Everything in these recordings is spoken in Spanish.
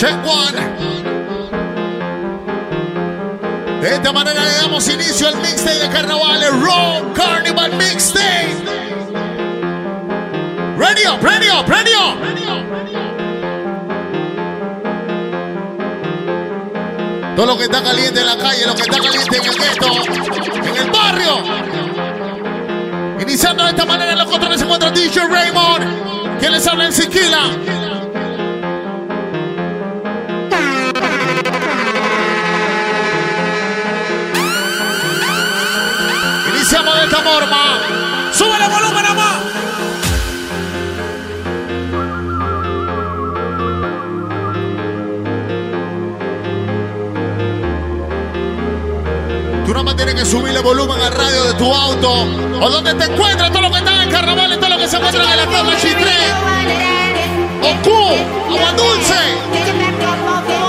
Check one. De esta manera le damos inicio al mixtape de carnaval, el Raw Carnival Mixtape. Ready up, ready up, ready up. Todo lo que está caliente en la calle, lo que está caliente en el gueto, en el barrio. Iniciando de esta manera, los controles se encuentra DJ Raymond, quien les habla en Siquila. De esta forma. ¡Sube el volumen, amá! Tú nada más tienes que subirle volumen al radio de tu auto o donde te encuentres, todo lo que está en carnaval y todo lo que se encuentra en la tabla Chitre, o Q, agua dulce.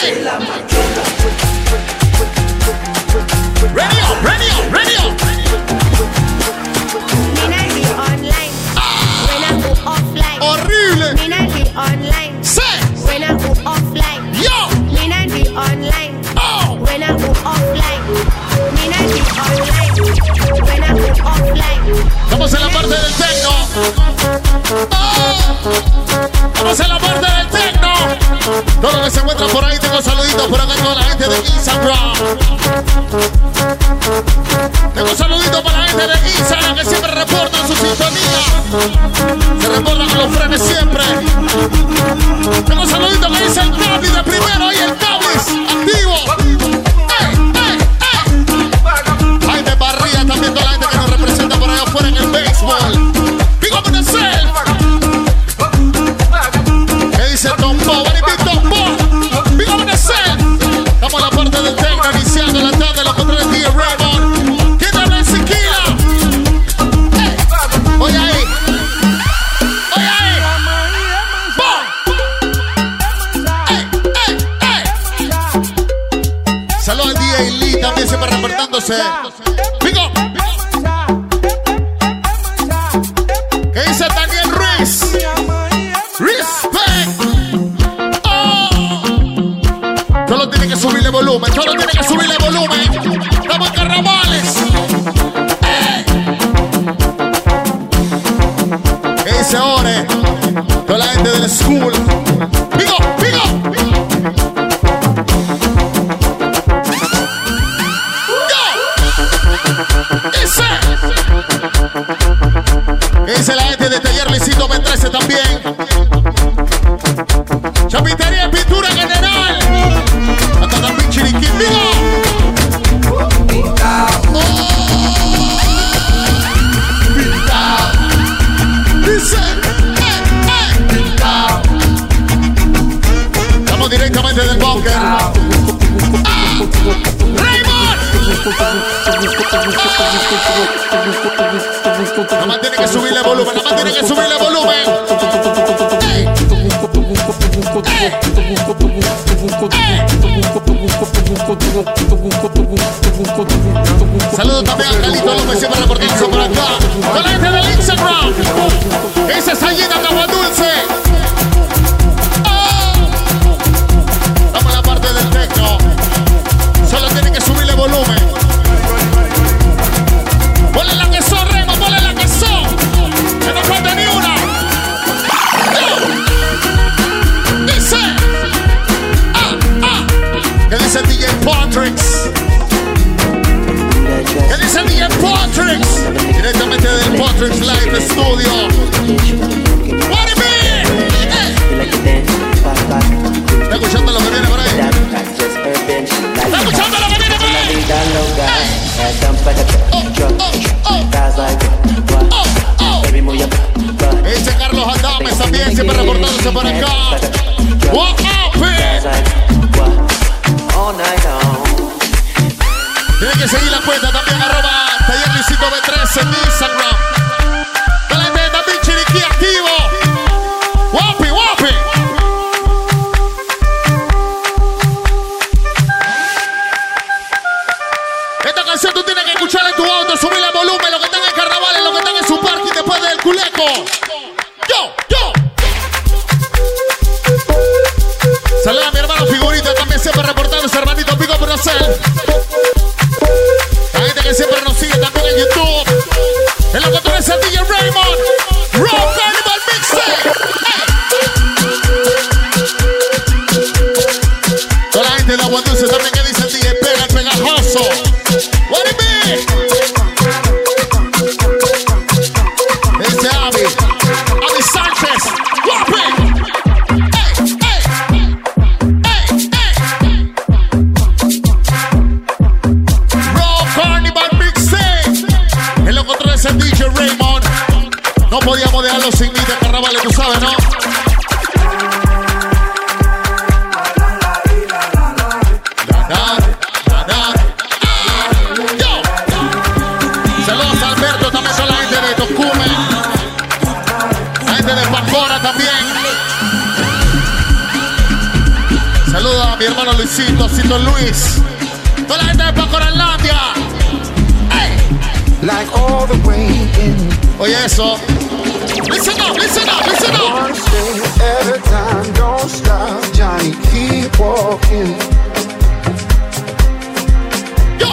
Hey. Ready up, ready ready up. Horrible. Online. Say, When I go offline. yo, Me not be online. oh. When I go offline. Me not be online. When I go offline. Estamos en la parte del tecno. Oh. Estamos en la parte del tecno. Todo lo que se encuentra por ahí, tengo saluditos por acá con la gente de Instagram. Tengo saluditos para la gente de Instagram que siempre reportan su sintonía. Se reportan con los frenes siempre. Siempre reportándose. Up. ¿Qué dice Daniel Ruiz? Respect. Oh. Solo tiene que subirle volumen, solo tiene que subirle volumen. Saludos también a Calito López, siempre reportándose por acá. Con la gente del Instagram. Esa es Sayita Agua Dulce. Patricks? ¿Qué dice DJ Patricks? Directamente del Patricks Live Studio. What? Eh. ¿Está escuchando lo que viene por ahí? ¿Está escuchando lo que viene por ahí? Oh. Ese Carlos Adames también siempre reportándose por acá. What tienen que seguir la cuenta también, arroba Taller Luisito B3 en Instagram. Dale teta, mi activo. Guapi. Esta canción tú tienes que escucharla en tu auto, subirle el volumen, los que están en carnaval, los que están en su parque después del culeco. Luis. Toda la gente de Pacoralandia. ¡Ey! Like all the way in. Oye eso. Listen up, listen up, listen up. One step at a time, don't stop, Johnny. Keep walking. Yo.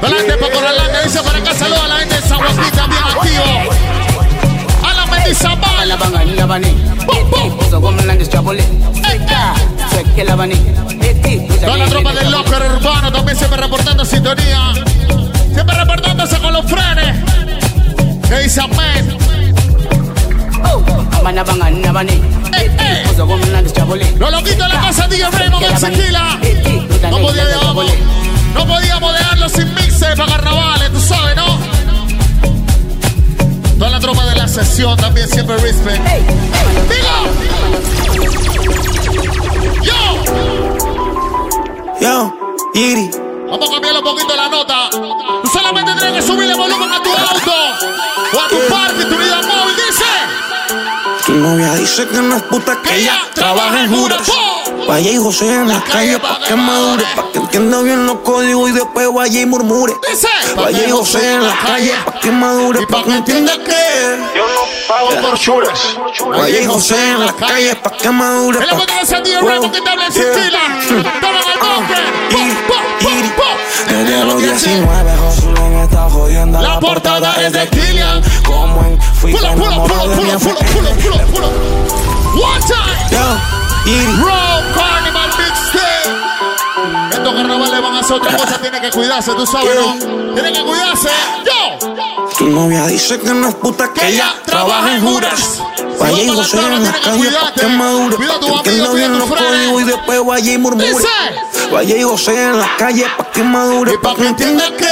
Toda la gente de dice por acá saludos a la gente de San Joaquín también activo. A la Mendizabal. Como la destrabole. Cheque labani. Toda la tropa del locker urbano también siempre reportando sintonía. Siempre reportándose con los frenes. ¿Qué dice. Uso como la destrabole. Los loquitos de la casa DJ Raymond del Sequila. No podía dejarlo. No podíamos dejarlo sin mixes para carnavales, tú sabes, ¿no? Toda la tropa de la sesión también siempre respect. Digo. Yo. Yo, Iri, Vamos a cambiar un poquito la nota. Tú solamente tienes que subirle volumen a tu auto o a tu parque, tu vida móvil. Dice. tu novia dice que no es puta, que ella trabaja en juras. Vaya y José en la calle pa' que madure, pa' que entienda bien los códigos y después vaya y murmure. Vaya y José en la calle pa' que madure, pa' que entienda que Yo no pago por chures. Vaya y José en la calle pa' que madure, Es la botella de DJ Raymond que te habla en su fila. El pum. Desde los 19 Josué me está jodiendo La portada es de Killian. Como en fui pulo, de mi pulo, pulo, pulo, pulo, pulo. One time. Raw Carnival Mixtape. Estos carnavales van a hacer otra cosa, tienen que cuidarse, tú sabes, ¿no? Tienen que cuidarse. Yo. Tu novia dice que no es puta, que ella trabaja en juras. Vaya y José en la calle pa' que madure, pa' que entienda bien los códigos y después vaya y murmure. Vaya y José en la calle pa' que madure, pa' que entienda que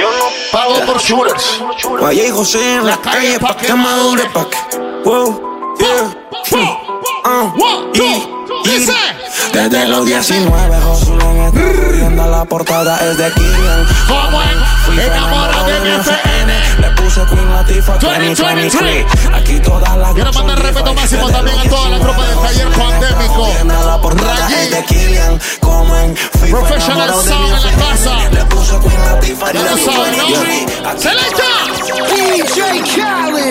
Yo no pago por chures. Vaya y José en la calle pa' que madure, pa' que. Wow, yeah. One, y- two, y- dice. Desde los 19 Josué me está la portada es de Killian Como en Fui enamorado de mi FN. Le puse Queen Latifah 2023. 2023 Aquí todas las Quiero mandar respeto máximo también a toda la tropa del taller pandémico. Rayín Professional sound en la casa. Le puse Queen Latifah Ya lo saben,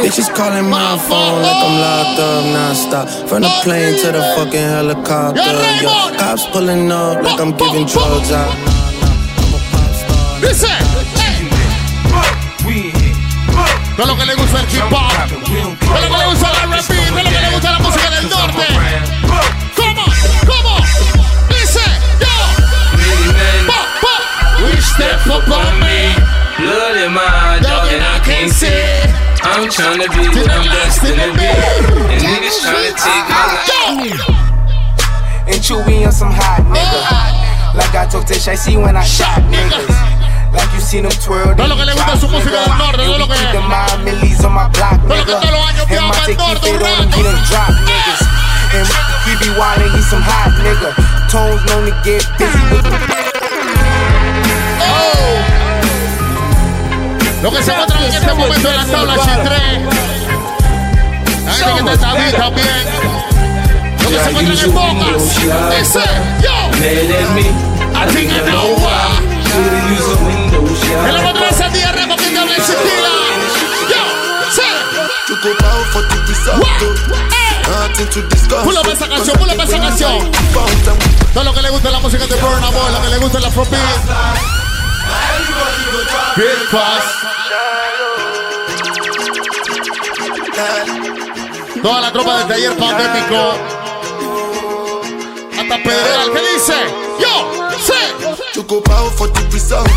Bitches calling my phone like I'm locked up non-stop From the plane to the fucking helicopter Yo, yeah. Raymond. Cops pulling up like I'm giving drugs out Dice. ey. Todo lo que le gusta el hip hop. Todo lo que le gusta el R&B. Todo lo que le gusta la música del norte. ¿Cómo? ¿Cómo? Dice. Yo. Pa, pa. We step up on me. Blood in my eye, dog, and I can't see. I'm tryna be what the I'm in destined the to be. And niggas tryna take my life. Yo. And Chewy on some hot niggas. Like I told Tish, I see when I shot niggas. Like you seen them twirl. Todo lo que le gusta su música del norte, todo lo que- Keep the mind millies on my block, Todo lo que nigga. todos los años And viaja my al norte, keep it on un them, he done drop niggas. And he be wildin', he some hot nigga. Tones known to get busy with Lo que se encuentran en este momento en la tabla G3. La gente que está ahí también. Lo que se encuentran en Bocas. Dice. Yo. I think I know why. Should've used a window En la te Sicila. Yo. Sí. What? Eh. Pull up esa canción, pull up esa canción. Todo lo que le gusta la música de Burna Boy, lo que le gusta la Afrobeat. Big Toda la tropa del taller pandémico. hasta Pedregal. ¿Qué dice? Yo, sé. Ocupado for the result.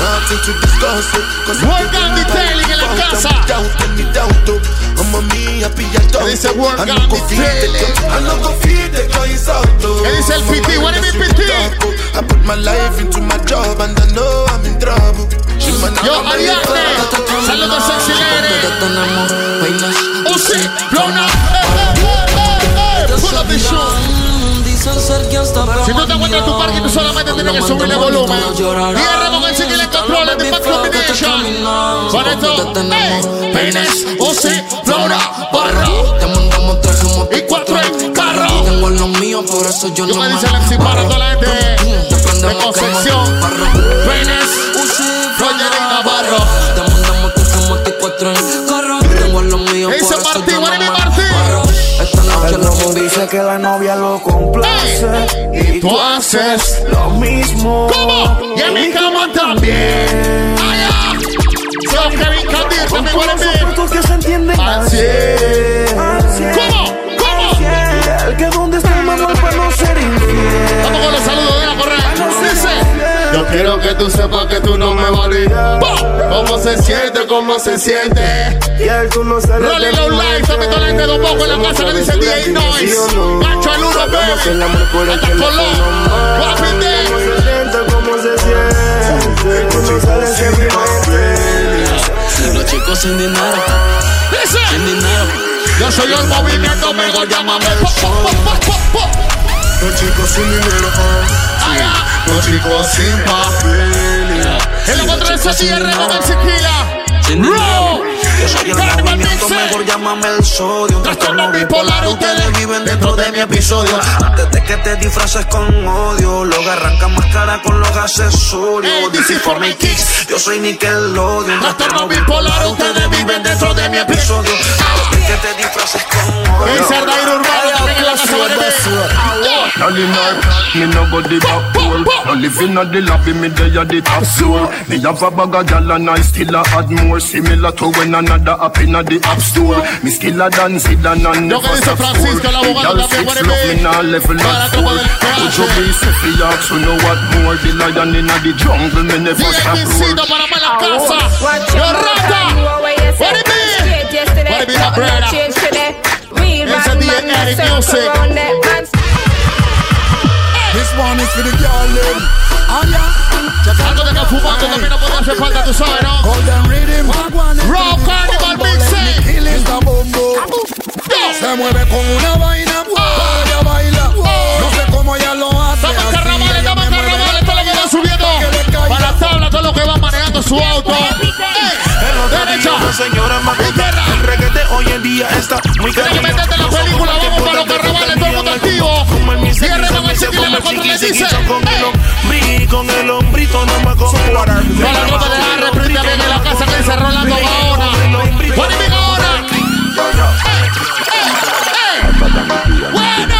Nothing to discuss, it. Cause Work on detailing en la casa. ¿Qué dice work on. ¿Qué dice el PT? What you mean, PT? I put my life into my job and I know I'm in trouble. Yo, Ariadne. Saludos, sexy lady. Uzi, blown up. Pull up the está Si tú te encuentras tu parque, tú solamente tienes que subirle volumen. Con el single en control de Bad Combination. Con esto, eh, peines, Uzi, Flora, Barro. Te mandamos tres como Y cuatro en carro. Tengo los míos, por eso yo no me dice el MC para toda la gente de Concepción. Peines, que la novia lo complace Ey, y tú haces lo mismo. ¿Cómo? Y en mi cama también. Allá. Yo, Kevin Candir, también? Puestos que se entienden al cien. ¿Cómo? ¿Cómo? El que donde está el manual para no ser infiel. Vamos con los saludos yo quiero que tú sepas que tú no me validas. ¿Cómo se siente? ¿Cómo se siente? Y él tú no Rolling también la gente de poco en la casa que dice DJ Noise. Gancho al uno, baby. Hasta Colón. Guapi Day. se siente, cómo se siente. Tú no sabes que mi mente. Los chicos sin dinero, Dice, sin dinero. yo soy el movimiento, mego, llámame. Po. Los chicos sin dinero, Allá. los chicos sin papeles. El encuentro de con Sequila. Sin Raw. dinero. Yo soy el movimiento, mejor llámame el sodio. Un Trastorno bipolar, ustedes viven dentro de mi episodio. Antes de que te disfraces con odio, luego arranca más cara con los accesorios. Ey, DC for my kicks. Yo soy Nickelodeon. Trastorno bipolar, ustedes de Girl in her me no go the back door. No living at the lobby, me there at the top floor. Me have a bag of gal and I still a add more. Similar to when another app in the app store. Me skiller than Zidane and Lo que dice Francisco, el abogado, también puede love me ver. now level Para at como four. del PH. Would you be Sophie Ox, you know what more? The lion in the jungle, me never Dile stop Pincito roar. para más la casa. Yo rata. What it mean? What it mean, my brother? It's a DNA music. This one is for the girl them. Ah yeah. Algo de que fumando también no puede hacer falta, tú sabes, ¿no? Golden rhythm. Raw Carnival Mixing. Se mueve con una vaina. Ella baila. No sé cómo ella lo hace. Así, carnavales, ella estamos en me mueve carnavales, todo lo que va subiendo para la tabla, todo lo que va manejando su auto. Derecha, izquierda. Hoy en día está muy Tienes que meterte en la película, vamos para los carnavales, todo el mundo activo. Cierre con el chiquillo en la contra le dice. Con el hombrito no me Con la ropa de Harry, prende bien en la casa que dice Rolando? Eh, eh, eh. Bueno.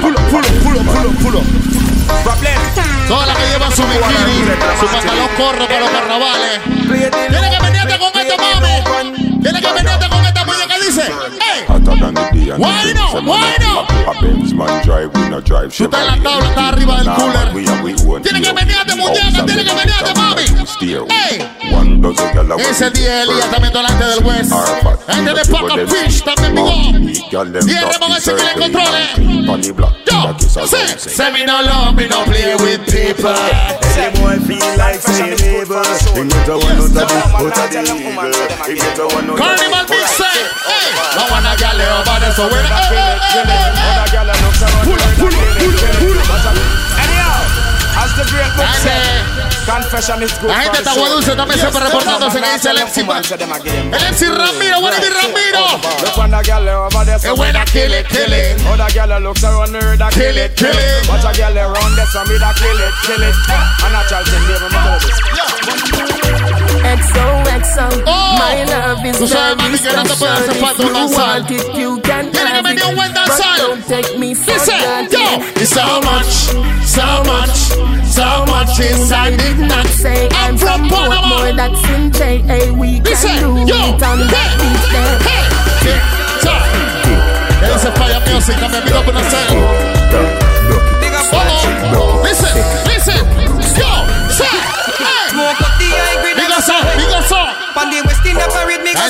Pulo, pulo, pulo, pulo, pulo. Todas las que llevan su bikini, su pantalón corto para los carnavales. Tiene que venirte con esta mami. Tiene que venirte con and Why the not? things, Why man. not? A Benz man drive, we no drive. La tabla, estás arriba del cooler. Tiene que venirte, muñeca, tiene que venirte, mami. ¡Ey! One dozen gyal a Ese want día it Elías first. también delante del West. Arafat, Gente de you know, Paco people Fish them también want digo. it, gyal them Cierre not con ese que le deserve controle. it. On the block, Yo, that is a sí. zone, say. Say me no love, me no play with people. Ese boy feel like say label. He get a one out of the out of the eagle. He get a one out of Carnival the Big Say. Hey, no one a gal over there, so when hey, hey, hey, hey, hey. Pull up, pull up, pull up, pull up. Anyhow, as the great book said, gente- confession is good La gente está soul. Dulce también siempre reportándose que dice el MC come and say them again. El MC Ramiro, what is it, Ramiro? Look when the girl over there, And so when I kill it, kill it. Other girl looks around her, that Kill it, kill it. Watch a girl around there, so me that kill it, kill it. A natural thing, baby, me tell you this. XOXO, Oh, my love is tú sabes, very mami, que no te puede hacer special. falta If un you danzal. want it, you can Tiene que have venir un it. buen But danzal. don't take me for Dice, granted. yo, it's so much, so much, so much inside it. Not say I'm I'm from from Panama. Portmore, that's in JA. We Dice, can do yo, it on that hey, beach there. hey, tick, tock. ¿Qué dice Fire Music? También pido por hacer.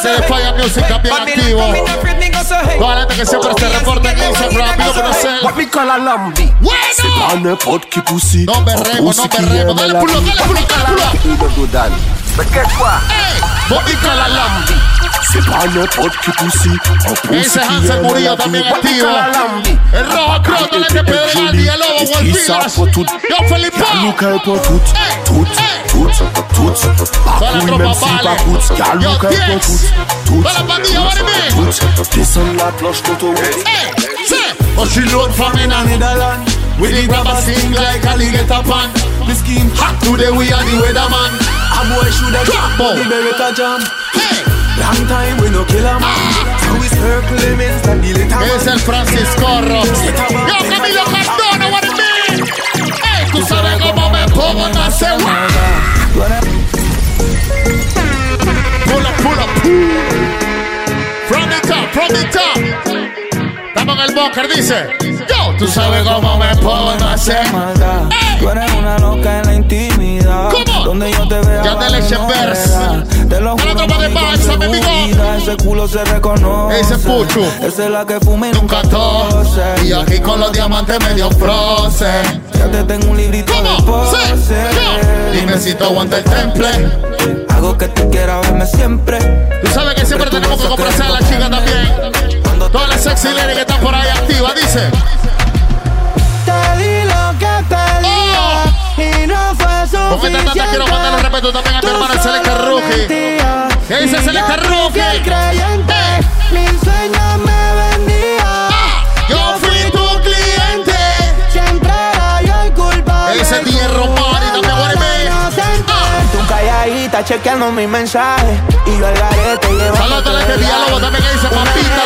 Gente de Fire Music también activo. Toda la gente que siempre se reporta en Instagram, pido conocer. What me call a lambi C'est Bueno. No berremos, no berremos. Dale pulo, dale pulo, dale pulo. Do dan Mais qu'est-ce quoi Ey, What me call a lambi C'est pas n'importe qui poussi Un poussi Ese qui Hansel aime Murillo la también vie What me activo. call a lambi El rojo cross, dale de Pedregal y el lobo Et qui ça Gualtinas. pour tout Yo, Felipe. Galou qu'elle pour tout Hey, Tout, hey. tout, tout Pas Toda la couille tropa même si vale. pas coûte Galou Yo, qu'elle pour Tiex. tout Tout, Toda la pandilla, what it mean? tout Descends la cloche d'autoroute Hey, say. Oh, she load from in a Netherlands. We the grabber sing like alligator pan. The scheme hot today, we are the weatherman. A boy shoulda jump, Jumbo. but the Beretta jam. Hey, No es el Francisco. Yo, Camilo Cardona, what it mean? Hey, tú sabes cómo me pongo en hacer Pull up, pull up. From the top, from the top. Estamos en el bunker, dice. Yo, tú sabes cómo me pongo en hacer. maldad. Tú eres una loca en la intimidad. Donde yo te vea. Ya te le eché vers. Te lo juro, tropa de balsa, mi. Ese culo se reconoce. Ese pucho. Esa es la que nunca Nunca tose. tose. Y aquí con los diamantes medio frozen. Ya te tengo un librito de pose. Dime si tú aguanta el temple. Hago que tú quieras verme siempre. Tú sabes que siempre tenemos que complacer a la chica también. Todas las sexy ladies que están por ahí activas, dice. Con esta tanda quiero mandar un respeto también a mi Tú hermano el Rookie. mentías. ¿Qué dice creyente, Ey. mis sueños me vendía. Ah, yo fui tu cliente. Siempre era yo el culpable. Ese hierro party también, mean? Ah. Tú calladita chequeando mis mensajes y yo al garete llevando Saludos a de Villalobos también que dice Papita,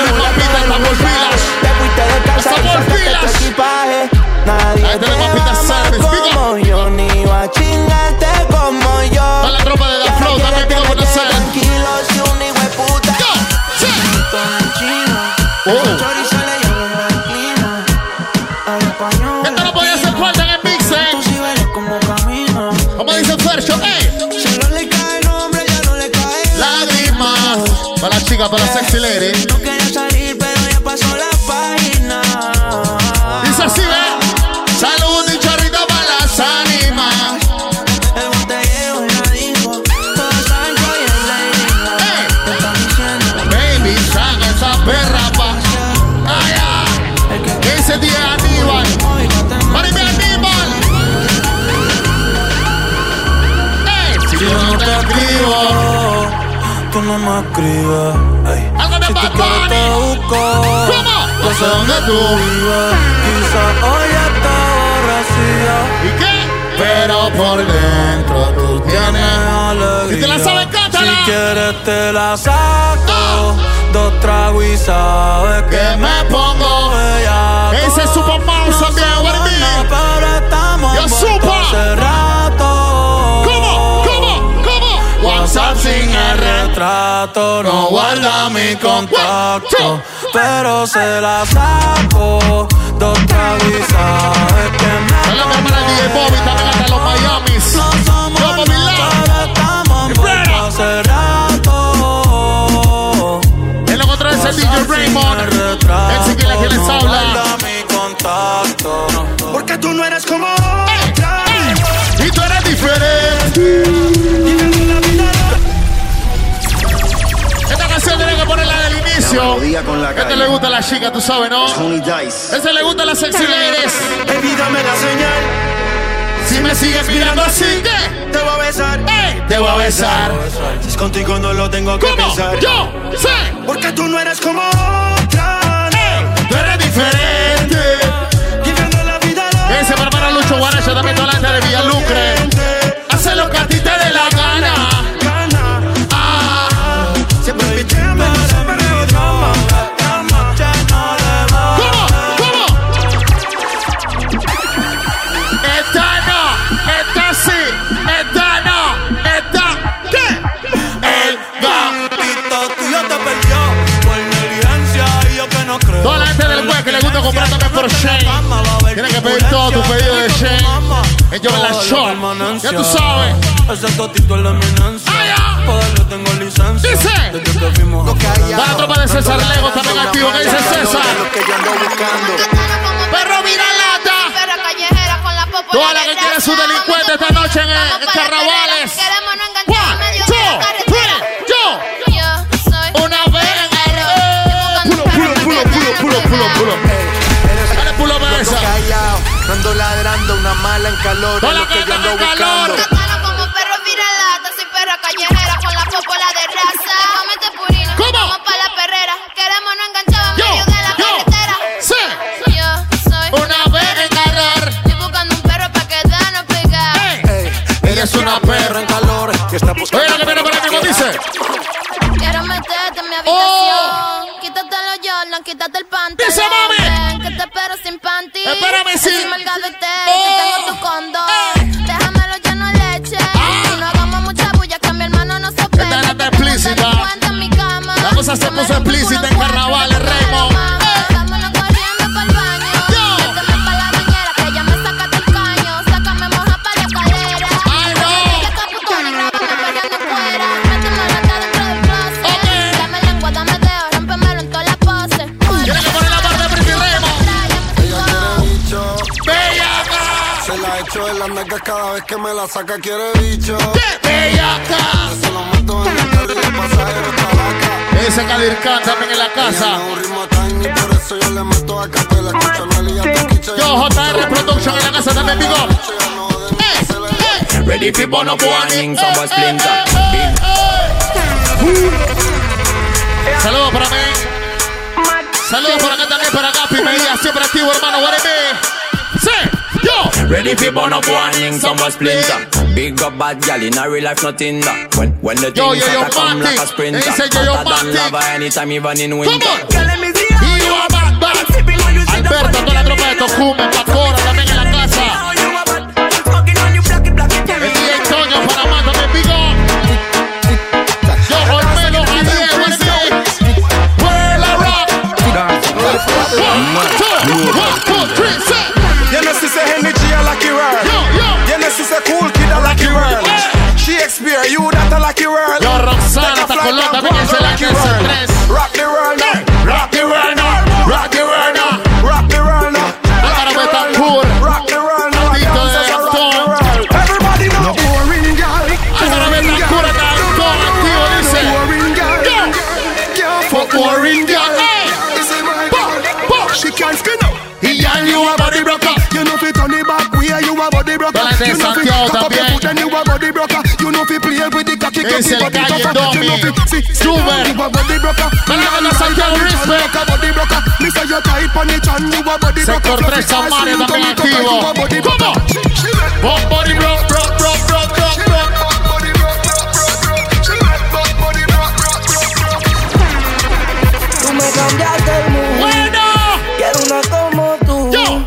Para la chica, para la sexy lady. No me escribes ey. Algo de Si tú quieres te busco. No sé dónde tú vives Quizás hoy está aborrecida ¿Y qué? Pero por dentro tú tienes. alegría Si te la sabes, cántala. Si quieres te la saco Ah. Dos tragos y sabes que el retrato No guarda mi contacto Pero se la saco Dos sabes que me Dale mi hermana DJ Bobby, también hasta los Miamis. No somos Yo, Bobby pero estamos envueltos hace rato En lo contrario es el DJ Raymond. El Siquila que les habla. mi contacto Porque tú no eres como Ey, otra ey. Y tú eres diferente. Canción tiene que ponerla del inicio. melodía con la Este le gusta a la chica, tú sabes, ¿no? Ese le gusta a las sexy ladies. Baby, dame la señal Si me sigues mirando así, ¿qué? Te voy a besar ¡Ey! Te voy a besar. Si es contigo no lo tengo que ¿Cómo? pensar Yo sé. Porque tú no eres como otra ¡Ey! Tú eres diferente. Viviendo la vida Ese para para Lucho Guaracha también la gente de Villalucre. Que pedir todo tu pedido de Shane. Ellos en la shop. Ya tú sabes. Ese totito es la eminencia. Poderle tengo licencia. Dice. Desde que fuimos Va la tropa de César Lego también activo. ¿Qué dice César? Perro mira lata. Toda la que quiere su delincuente esta noche en, Carnavales. Ladrando, una mala en calor. Toda es la lo que yo ando buscando. calor. Como perro viralata, soy perra callejera con la popola de raza. Comete purina, ¿Cómo? vamos pa' la perrera. Queremos no enganchar en Yo, medio de la yo, carretera. sí. Yo soy Una vez en calor. Estoy buscando un perro pa' quedarnos pegados. Ey. Ella es una perra en calor que está buscando. Oye, la que viene por aquí, ¿cómo dice? Quiero meterte en mi habitación. Oh. Quítate los Jordan, quítate el pantalón. Dice, mami. promises. Vez que me la saca, quiere bicho. Bellaca. Se lo meto en el carro y el pasajero está vaca. Ese Kadir Khan también en la casa. Un ritmo tiny, por eso yo le meto a capela. Escucho a Nelly y a Toquicha. Yo, JR Production en la casa también, big up. Ready for up warning, someone splinter. Saludos para mí. Saludos por acá también, para acá. Pimería, siempre activo, hermano. Yo. Ready for burn up warning, someone splinter. Big up bad gal in a real life, nothing that. When when the Yo, things yo, yo, to come like a sprinter. Yo, yo, Hotter than lava anytime, even in winter. Broker. You see a body broker. Respect. a body broker. Me say you tight on it and you a body broker. Sector 3 San Mario también activo. Pop body broke, broke, broke, broke, broke, broke. Tú me cambiaste el mundo. Bueno. Quiero una como tú. Yo.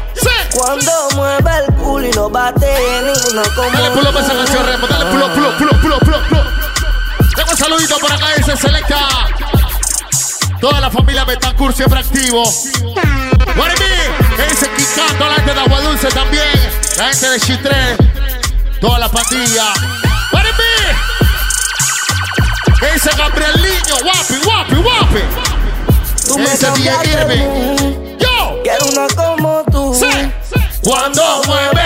Cuando mueve el culo y no bate ninguna como Dale pulo para esa canción, Remo. Dale pulo, pulo, pulo, pulo, pulo, pulo. Saludito por acá, dice Selecta. Toda la familia Betancourt siempre activo. Be? Que dice Kikán, toda la gente de Agua Dulce también. La gente de Chitré. Toda la pandilla. Be? Que dice Gabriel Niño. Guapi, guapi, guapi. Tú me dice Irving. Yo. Quiero una como tú. Sí. Cuando mueve.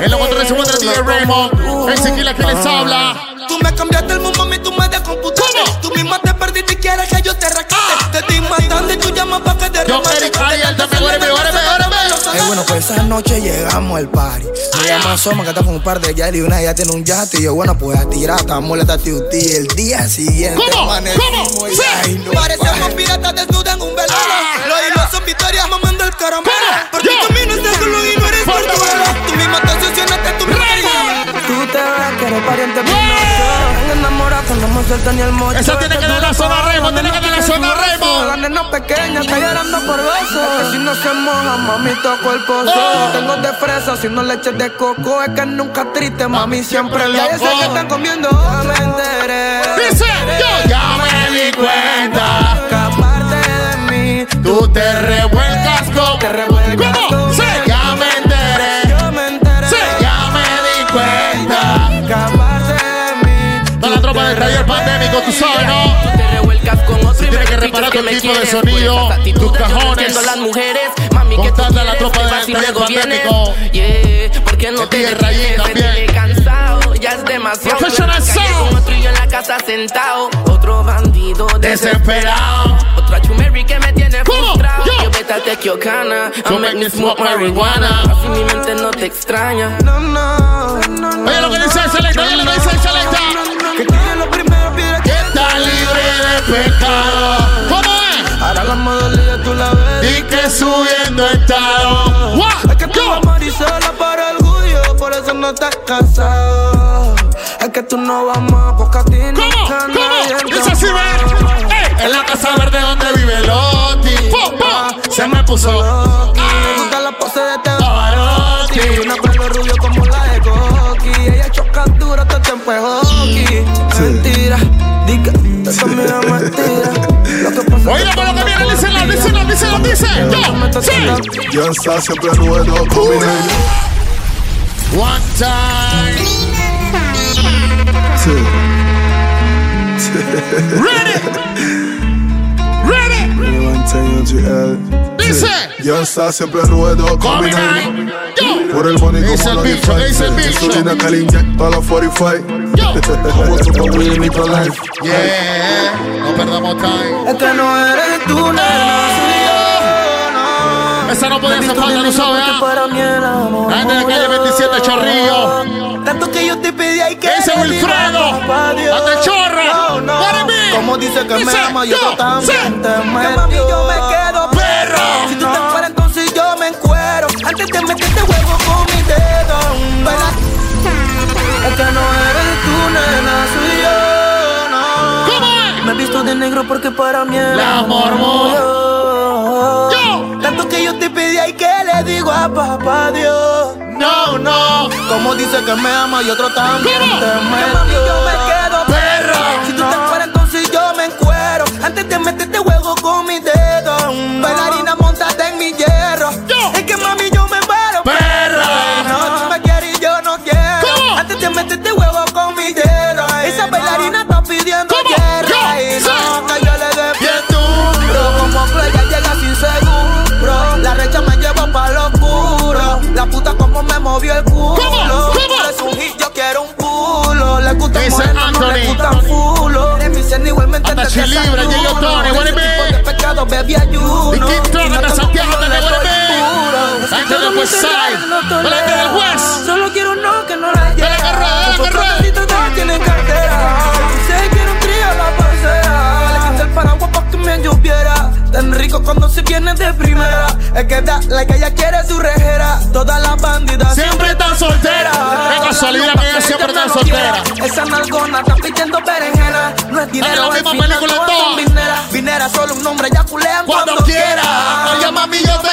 En se encuentra DJ Raymond. El Sequila que les habla. Tú me cambiaste el mundo, mami, tú me descomputaste. Tú misma te perdiste y quieres que yo te rescate. Ah. Te estoy matando y tú llamas pa' que te Yo, remate. Eric óreme, óreme. Eh, bueno, pues esa noche llegamos al party. Me llama Soma, que está con un par de yali y una ya tiene un yate. Y yo, bueno, pues a tirar, estamos molesta tío ti. El día siguiente, ¿Cómo? ¿Cómo? Sí. no, Parecemos piratas desnudas en un velero. Los hilos son victorias mamando el caramelo. Porque Yo. tú mismo estás solo y no eres fuerte. Tú misma te obsesionaste, tú misma. Tú te ves que eres pariente. Venga enamorada cuando no suelta ni el mocho. Esa tiene que dar la zona Raymond, tiene que dar la zona La Raymond. nena pequeña está llorando por besos. Si no se moja, mami, toco el pozo. Tengo de fresa, si no leche de coco. Es que nunca triste, mami, siempre loco. Ya sé que están comiendo, ya me enteré. Dice, yo ya me di cuenta. Que aparte de mí, Tú te revuelcas con. Con otro y me Tienes que reparar tu equipo de sonido, pues, tus no cajones. las mujeres, mami, que tú la tropa te de vienes. Atlético. Yeah, porque no te detienes, cansado, ya es demasiado. Professional Sound. Con otro y yo en la casa sentado, otro bandido Desesperado. Otra chumeri que me tiene frustrado. Yo. Vete a tequiocana, I make me smoke marijuana. Así mi mente no te extraña. No, no, no, no. Oye lo que dice el selecta, oye lo que dice el selecta. Pecado. ¿Cómo es? Ahora la modalidad tú la ves. Y que subiendo estado. Es que tú vas Marisela para orgullo, por eso no estás casado. Es que tú no vas más, porque a ti ¿Cómo? nunca nadie ¿Cómo? te Dice así, amó. ve. Ey, En la casa verde donde vive Loti. Se me puso. Ah. me gusta la pose de este. Pavarotti Una pelo rubio como la de Coqui Ella choca duro, el tiempo es Lo que Oye, por lo que viene, díselo, díselo, díselo, dice. Yo, sí. Yo está siempre combinando. One time. Sí. Ready. Ready. Dice. Yo está siempre ruedo. Yo. Por el money Dice como el bicho, dice el bicho. Que le a la 45. Life. Yeah. No perdamos time. Es que no eres tú, nena, no Esa no podía hacer falta, tú sabes, La gente de calle 27 Chorrillo. Tanto que yo te pedí y que Ese Wilfredo. Ande chorra. No, no. Para mí. Como dice que me ama, yo, también te Que mami, yo me quedo Perro. Si tú te fueras, entonces yo me encuero. Antes de meterte huevo con mi dedo. Es que no eres tú, nena, soy yo, no. ¿Cómo es? Me he visto de negro porque para mí amor amor Yo. Tanto que yo te pedí y que le digo a papá Dios. No, no. Como dice que me ama y otro también ¿Cómo? te metió. yo me quedo Perro. Si tú te fueras, entonces yo me encuero. Antes de meterte juego con mi dedo. Tomo, Santiago, yo le también, what it doy be? puro. Es que Gente del West Side. Gente del West. Solo quiero no que no la Dale, lleve. que ruede, dale, que ruede. Los todos tienen cartera. Si se quiere un trío, la pasea. Le quité el paraguas pa' que me lloviera. Tan rico cuando se viene de primera. Es que da la que ella quiere su rejera. Todas las bandidas Siempre están solteras. Qué casualidad que ella soltera. Esa nalgona está pidiendo berenjena. No es dinero, la es misma fina, película todas toda. son Vinera. Vinera, solo un nombre, ya culean Cuando cuando, quiera. Oye, mami, yo te-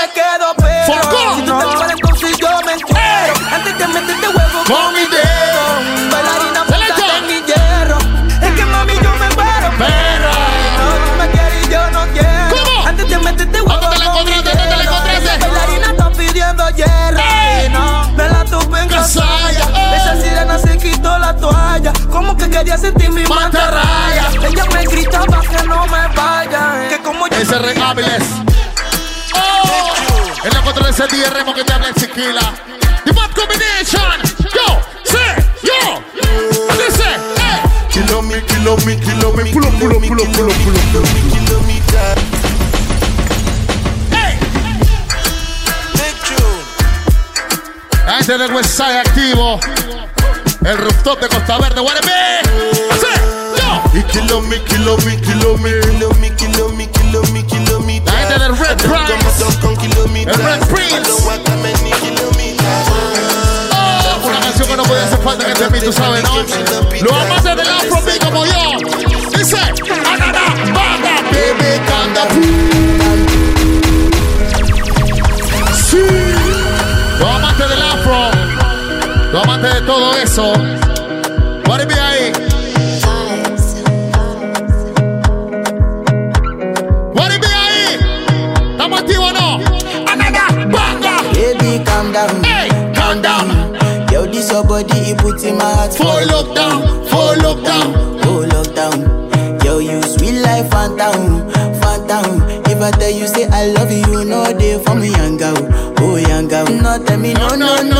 quería sentir mi mantarraya. Ella me gritaba que no me vaya. Que como yo Ese. Oh. En la contra de ese día remo que te habla en Chiquila. The Bad Combination. Yo, sí, yo. Dice, eh. Kilo me, kilo me, kilo me, pull up, pull up, pull up, pull up, pull up, pull up. Hey. La gente del West Side activo. El rooftop de Costa Verde, Guaremí. Y kilo me, kilo me, kilo me, kilo me, kilo kilo kilo. La gente del Red Prince. El Red Prince. Oh, una canción que no puede hacer falta en este beat, tú sabes, ¿no? Los amantes del Afrobeat como yo. Dice, Anana, banda, baby, canta. Sí. Los amantes del Afro. Los amantes de todo eso. Guaremí ahí. Guaremí ahí. ¿Estamos activos o no? Anana, banda. Baby, calm down. Hey, calm down. Yo, this your body, it puts in my heart For lockdown, for lockdown. Oh, lockdown. Yo, you sweet life, phantom. If I tell you say I love you, you know they for me young girl, oh young girl. No tell me no no no,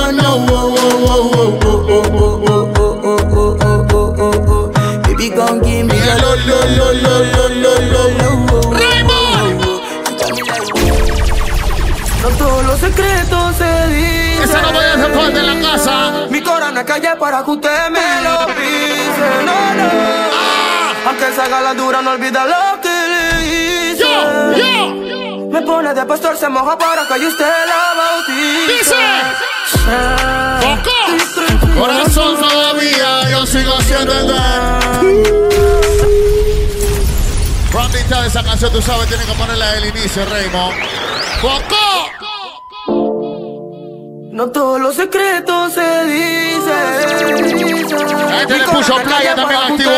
No todos los secretos se dicen. Esa no voy a falta en la casa. Mi corazón es calle para que usted me lo pise. No, no. Aunque se haga la dura, no olvida lo que le hice. Yo, yo. Me pone de pastor, se moja para que yo usted la bautice. Dice. Corazón todavía, yo sigo siendo el de. Rondita de esa canción, tú sabes, tienes que ponerla del inicio, Raymond. ¡Foco! No todos los secretos se dicen. Ahí te le puso playa también activo,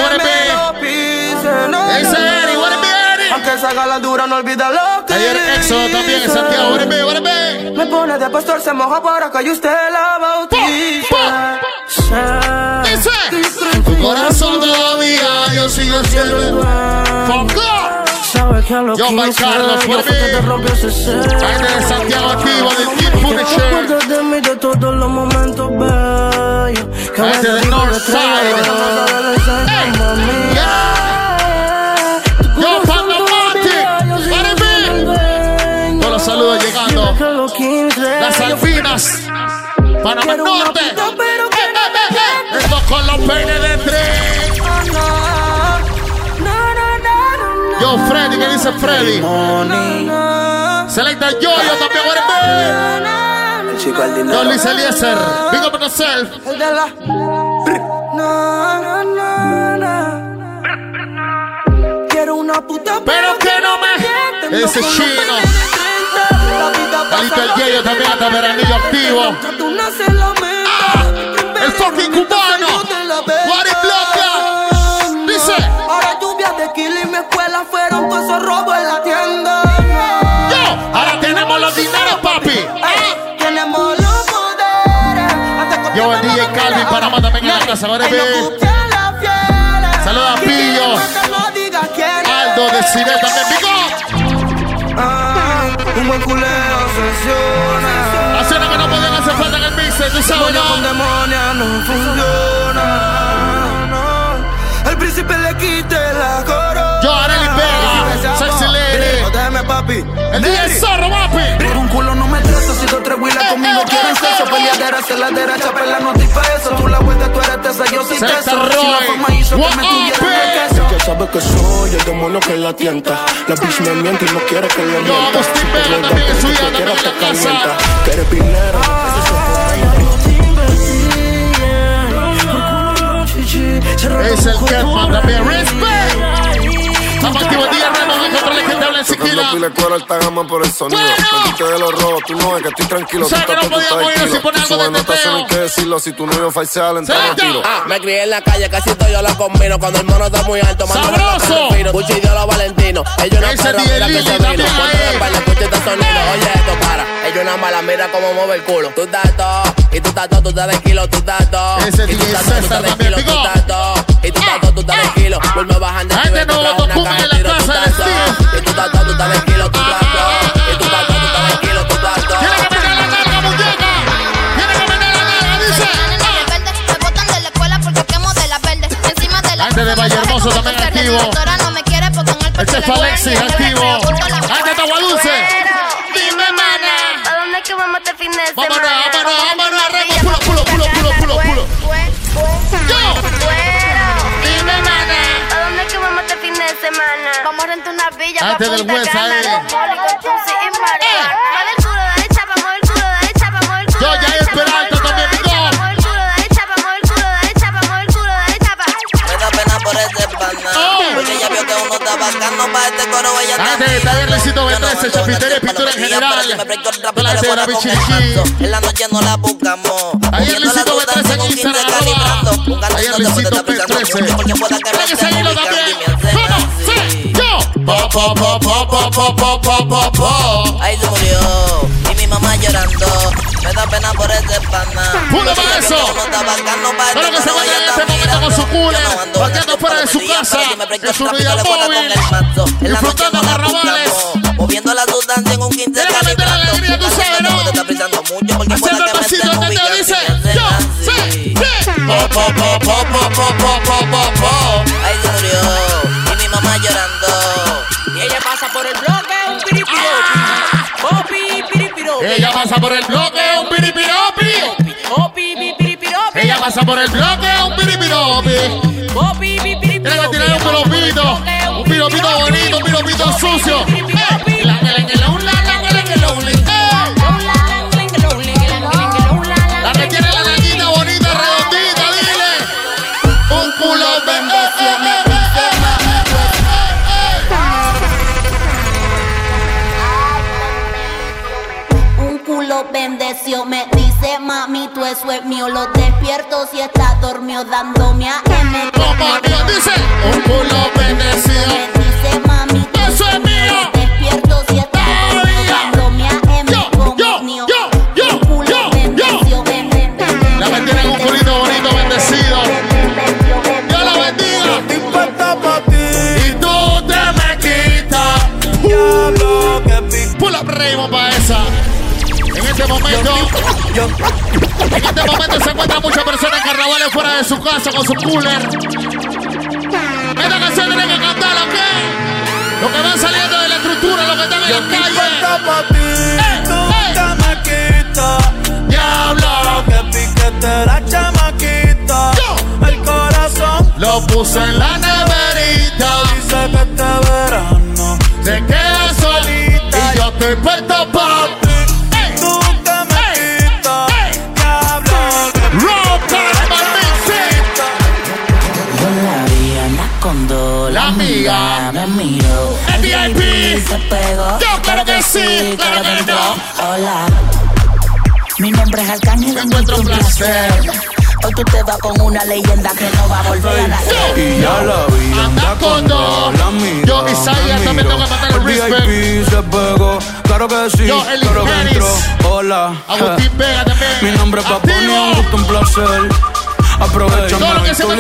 Ese be, Eri? Aunque se haga la dura, no olvida lo que Ayer Éxodo también en. Santiago, what it be, what it be? Me pone de pastor, se moja para que usted la. Dice. Tu corazón todavía, yo sigo siendo ¡Foco! sabes que a Yo, 15 Carlos, yo de Santiago de Northside. Hey. Yo, Para mí. Todos los saludos llegando. Las Salvinas. Panamá Norte. Con los PND. Yo, Freddy, ¿qué dice Freddy? Selecta Yo-Yo también, what it El chico al dinero. Yo, Luis Eliezer, big up yourself. El de la. No, no, no, no. Quiero una puta, Pero que no me. Ese chino. peines de 30, la vida Calito pasa el Yeyo también hasta veranillo activo. Meta. El fucking cubano. La fiera. Saluda a Pillo. no. Aldo de Cine también. Ah, un buen culeo obsesiona. Haciendo que no pueden hacer falta en el mixer, tú sabes, Demonio con ¿no? demonia no funciona. no. El príncipe le quite la corona. Yo, Arely Vega, Sexy papi. El DJ Zorro, papi. Por un culo no me treso, si dos tres huilas conmigo quieren sexo Peleadera, hacia la derecha, pela no te eso Tú la vuelta, tú eres tesa, yo soy teso Si la fama hizo que me tuvieran queso Ella sabe que soy el demonio que la tienta. La bitch me miente y no quiere que le Yo, mienta. Vega Otra también que si te quiera también te calienta. Que eres pilera, Es el Catman también, respect. Estamos activos el día, De cuero alta gama por el sonido. Bueno. No quite de los robos, tú no ves que estoy tranquilo. O sea, tú que no estás tú estás podíamos irnos sin poner algo de teteo. no hay que decirlo. Si tu novio falsea, le Selecta. tiro. Ah, me crié en la calle, casi todo yo lo combino. Cuando el mono está muy alto, mando ¡Sabroso! Pucho y Dios los Valentino. Ellos no DJ mira que se vino. ahí. de España, escucha este sonido. Oye, esto para. Ellos nada más la mira como mueve el culo. Tú estás todo, y tú estás todo, tú estás de kilo, tú estás todo. Ese y tú estás todo, tú César estás de también, kilo, tú big up. estás todo. Y tú estás todo, tú estás de kilo. Vuelve bajando Gente te nuevo, trae una caja en de tiro, tú estás el. Y tú estás todo, tú estás de kilo, tú estás. Y tú estás todo, tú estás de kilo, tú estás todo. Tiene que meter la nalga, muñeca. Tiene que meter la nalga, dice. Me botan de la escuela porque quemo de la verde. Encima de la Gente de Valle Hermoso también activo. La directora no me quiere porque en el Este es Alexis, activo. chapa, punta, Dale el eh. culo, dale chapa, el culo, dale chapa, el culo. Yo ya también, por este oh. Porque ella vio que uno está para este coro. Ah, Luisito B13, chapitería y pintura en general. La señora En la noche no la buscamos. Luisito en Instagram. Luisito Hay que seguirlo también. Pa, pa, pa, pa, pa, pa, pa, pa, pa, pa. Ahí se murió. Y mi mamá llorando. Me da pena por ese pana. ¡Pula para eso! Pero que se vaya en este momento con su cooler, vaqueando fuera de su casa, en su vida móvil, disfrutando carnavales. Moviendo la sustancia en un 15 Déjame meter la alegría, tú sabes, ¿no? Haciendo el pasito, ¿qué te dice? Yo, sí, sí. Po, po, po, po, po, po, po, pasa por el bloque, un piripiropi. Ella pasa por el bloque, un piripiropi. Tiene que tirar un piropito, un piropito bonito, un piropito sucio. La, me dice mami, tú eso es mío. Lo despierto si está dormido dándome a M. Como dice, un culo bendecido. De su casa con su cooler. Esta canción tiene que cantarla, ¿ok? Los que van saliendo de la estructura, los que están en Yo la calle. Eh, tú eh. te me quitas. Diablo, Que chamaquita. Yo. El corazón lo puse en la neverita. dice que este verano Se queda solita y yo estoy puesto pa' Pegó. Yo claro que sí, claro que no. Hola. Mi nombre es Arcángel, Me encuentro un placer. Hoy tú te vas con una leyenda que no va a volver a nacer. Y ya la vi Anda con dos. Yo, Isaías, me también tengo que matar el VIP se pegó, claro que sí, Yo, Eli claro que entró. Hola, Agustín Vega también. mi nombre es Papo, Activo. un gusto, un placer. Aprovechame Todo lo que y se me en.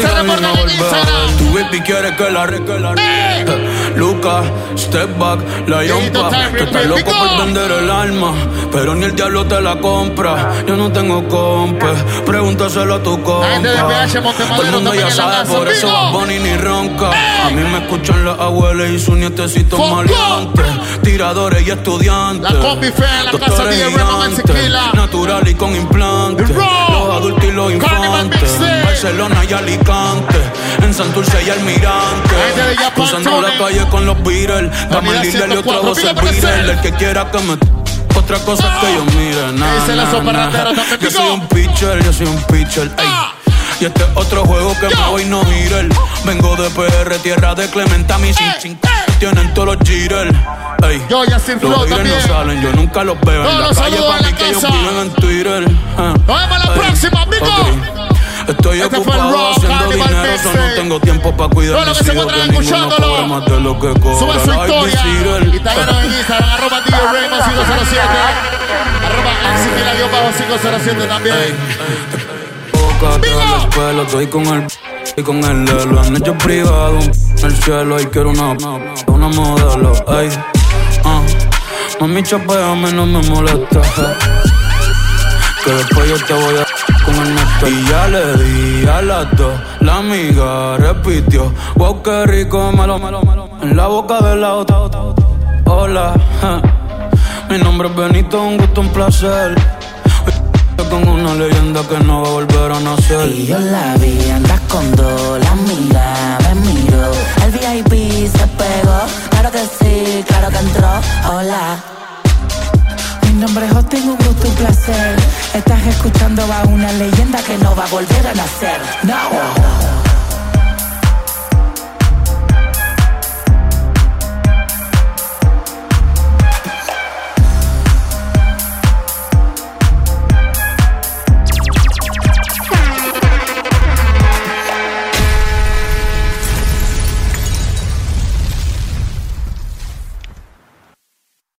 Instagram. Tu baby quiere que la re, que la ¡Eh! Eh, step back, la yompa. Que estás loco por vender el alma, pero ni el diablo te la compra. Yo no tengo compa, pregúntaselo a tu compa. Todo el mundo ya sabe, por eso. Bad Bunny ni ronca. A mí me escuchan las abuelas y sus nietecitos maleantes. Tiradores y estudiantes. La combi en la casa de. Natural y con implantes. Los adultos y los infantes. Barcelona y Alicante. En Santurce y Almirante. Cruzando la calle con los Beatles. Dame el líder y otra 104, voz pide el que quiera que me... Otra cosa es que yo mire, nada. ratera también, Yo soy un pitcher, yo soy un pitcher. ey. Ah. Y este es otro juego que Yo. me voy no mirar. Vengo de PR, tierra de Clementa, mis Eh, chin eh. tienen todos los jitters. Ey. Yo, Yacir Flow Los también. no salen, yo nunca los veo en la calle para mí que ellos viven en Twitter. Ah. Nos vemos la Ey. próxima, amigo. Ok. Estoy Este ocupado haciendo dinero, so no tengo tiempo para cuidar Todo lo que se encuentran escuchándolo. más de lo que cobra. Sube su historia. Y táganos en Instagram, arroba DJ Raymond 507. Arroba Aximila bajo 507 también. boca, da los pelos, estoy con el y con el lelo, han hecho privado en el cielo y quiero una, una modelo, ay, ah, mami chapeame, no me molesta, eh. que después yo te voy a Y ya le di a las dos, la amiga repitió, wow, qué rico, malo, malo, malo, en la boca de la otra, hola, mi nombre es Benito, un gusto, un placer. Con una leyenda que no va a volver a nacer. Y yo la vi andar con dos, la amiga me miró. El VIP se pegó, claro que sí, claro que entró. Hola. Nombre es Justin, gusto, un placer. Estás escuchando a una leyenda que no va a volver a nacer. No.